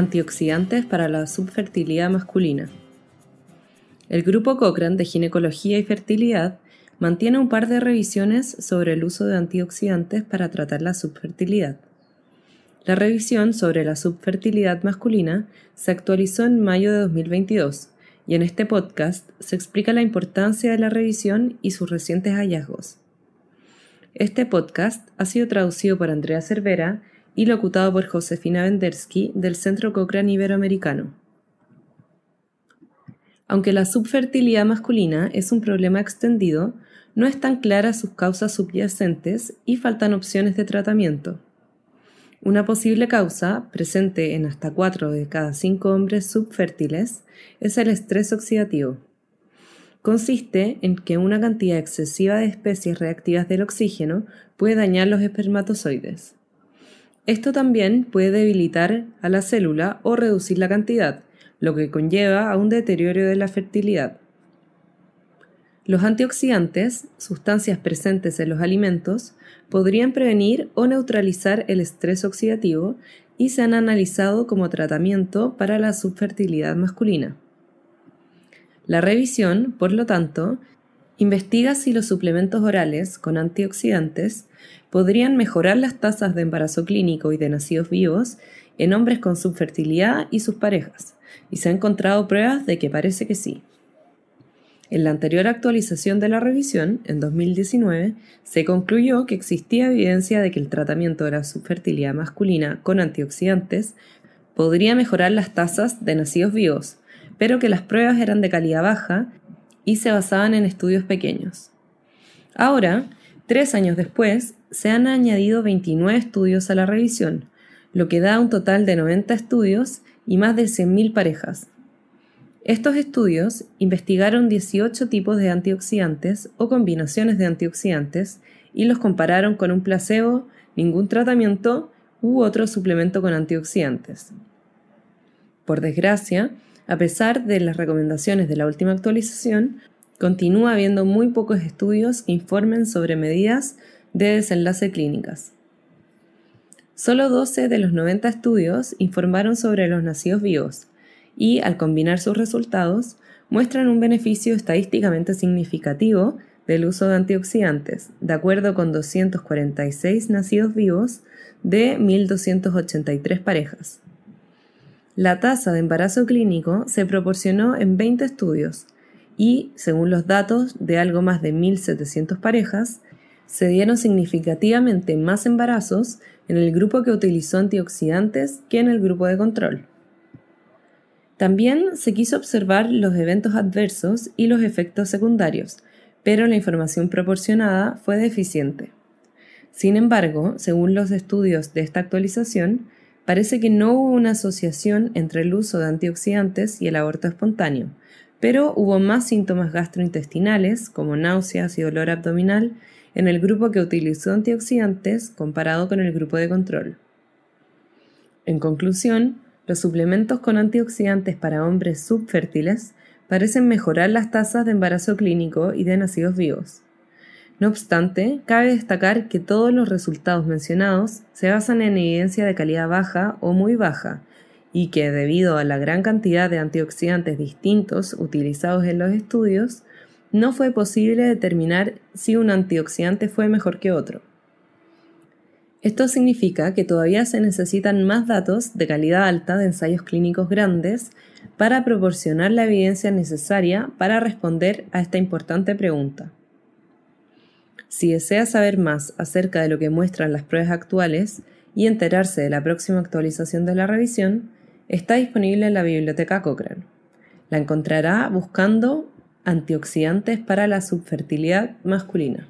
Antioxidantes para la subfertilidad masculina. El grupo Cochrane de Ginecología y Fertilidad mantiene un par de revisiones sobre el uso de antioxidantes para tratar la subfertilidad. La revisión sobre la subfertilidad masculina se actualizó en mayo de 2022 y en este podcast se explica la importancia de la revisión y sus recientes hallazgos. Este podcast ha sido traducido por Andrea Cervera y locutado por Josefina Vendersky del Centro Cochrane Iberoamericano. Aunque la subfertilidad masculina es un problema extendido, no están claras sus causas subyacentes y faltan opciones de tratamiento. Una posible causa, presente en hasta 4 de cada 5 hombres subfértiles, es el estrés oxidativo. Consiste en que una cantidad excesiva de especies reactivas del oxígeno puede dañar los espermatozoides. Esto también puede debilitar a la célula o reducir la cantidad, lo que conlleva a un deterioro de la fertilidad. Los antioxidantes, sustancias presentes en los alimentos, podrían prevenir o neutralizar el estrés oxidativo y se han analizado como tratamiento para la subfertilidad masculina. La revisión, por lo tanto, investiga si los suplementos orales con antioxidantes podrían mejorar las tasas de embarazo clínico y de nacidos vivos en hombres con subfertilidad y sus parejas, y se han encontrado pruebas de que parece que sí. En la anterior actualización de la revisión, en 2019, se concluyó que existía evidencia de que el tratamiento de la subfertilidad masculina con antioxidantes podría mejorar las tasas de nacidos vivos, pero que las pruebas eran de calidad baja y se basaban en estudios pequeños. Ahora, tres años después, se han añadido 29 estudios a la revisión, lo que da un total de 90 estudios y más de 100.000 parejas, estos estudios investigaron 18 tipos de antioxidantes o combinaciones de antioxidantes y los compararon con un placebo, ningún tratamiento u otro suplemento con antioxidantes. Por desgracia, a pesar de las recomendaciones de la última actualización, continúa habiendo muy pocos estudios que informen sobre medidas de desenlace clínicas. Solo 12 de los 90 estudios informaron sobre los nacidos vivos, y, al combinar sus resultados, muestran un beneficio estadísticamente significativo del uso de antioxidantes, de acuerdo con 246 nacidos vivos de 1.283 parejas. La tasa de embarazo clínico se proporcionó en 20 estudios y, según los datos de algo más de 1.700 parejas, se dieron significativamente más embarazos en el grupo que utilizó antioxidantes que en el grupo de control. También se quiso observar los eventos adversos y los efectos secundarios, pero la información proporcionada fue deficiente. Sin embargo, según los estudios de esta actualización, parece que no hubo una asociación entre el uso de antioxidantes y el aborto espontáneo, pero hubo más síntomas gastrointestinales, como náuseas y dolor abdominal, en el grupo que utilizó antioxidantes comparado con el grupo de control. En conclusión, los suplementos con antioxidantes para hombres subfértiles parecen mejorar las tasas de embarazo clínico y de nacidos vivos. No obstante, cabe destacar que todos los resultados mencionados se basan en evidencia de calidad baja o muy baja, y que debido a la gran cantidad de antioxidantes distintos utilizados en los estudios, no fue posible determinar si un antioxidante fue mejor que otro. Esto significa que todavía se necesitan más datos de calidad alta de ensayos clínicos grandes para proporcionar la evidencia necesaria para responder a esta importante pregunta. Si desea saber más acerca de lo que muestran las pruebas actuales y enterarse de la próxima actualización de la revisión, está disponible en la biblioteca Cochrane. La encontrará buscando antioxidantes para la subfertilidad masculina.